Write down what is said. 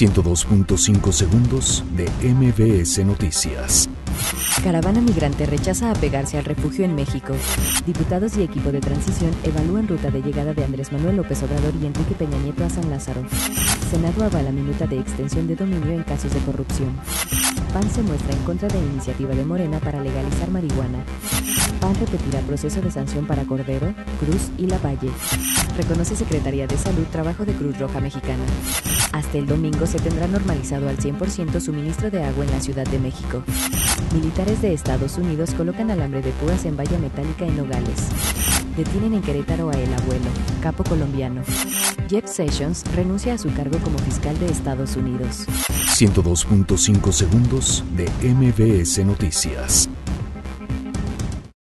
102.5 segundos de MBS Noticias. Caravana migrante rechaza apegarse al refugio en México. Diputados y equipo de transición evalúan ruta de llegada de Andrés Manuel López Obrador y Enrique Peña Nieto a San Lázaro. Senado avala minuta de extensión de dominio en casos de corrupción. PAN se muestra en contra de iniciativa de Morena para legalizar marihuana. Repetirá proceso de sanción para Cordero, Cruz y Lavalle. Reconoce Secretaría de Salud trabajo de Cruz Roja Mexicana. Hasta el domingo se tendrá normalizado al 100% suministro de agua en la Ciudad de México. Militares de Estados Unidos colocan alambre de púas en valla metálica en Nogales. Detienen en Querétaro a El Abuelo, capo colombiano. Jeff Sessions renuncia a su cargo como fiscal de Estados Unidos. 102.5 segundos de MBS Noticias.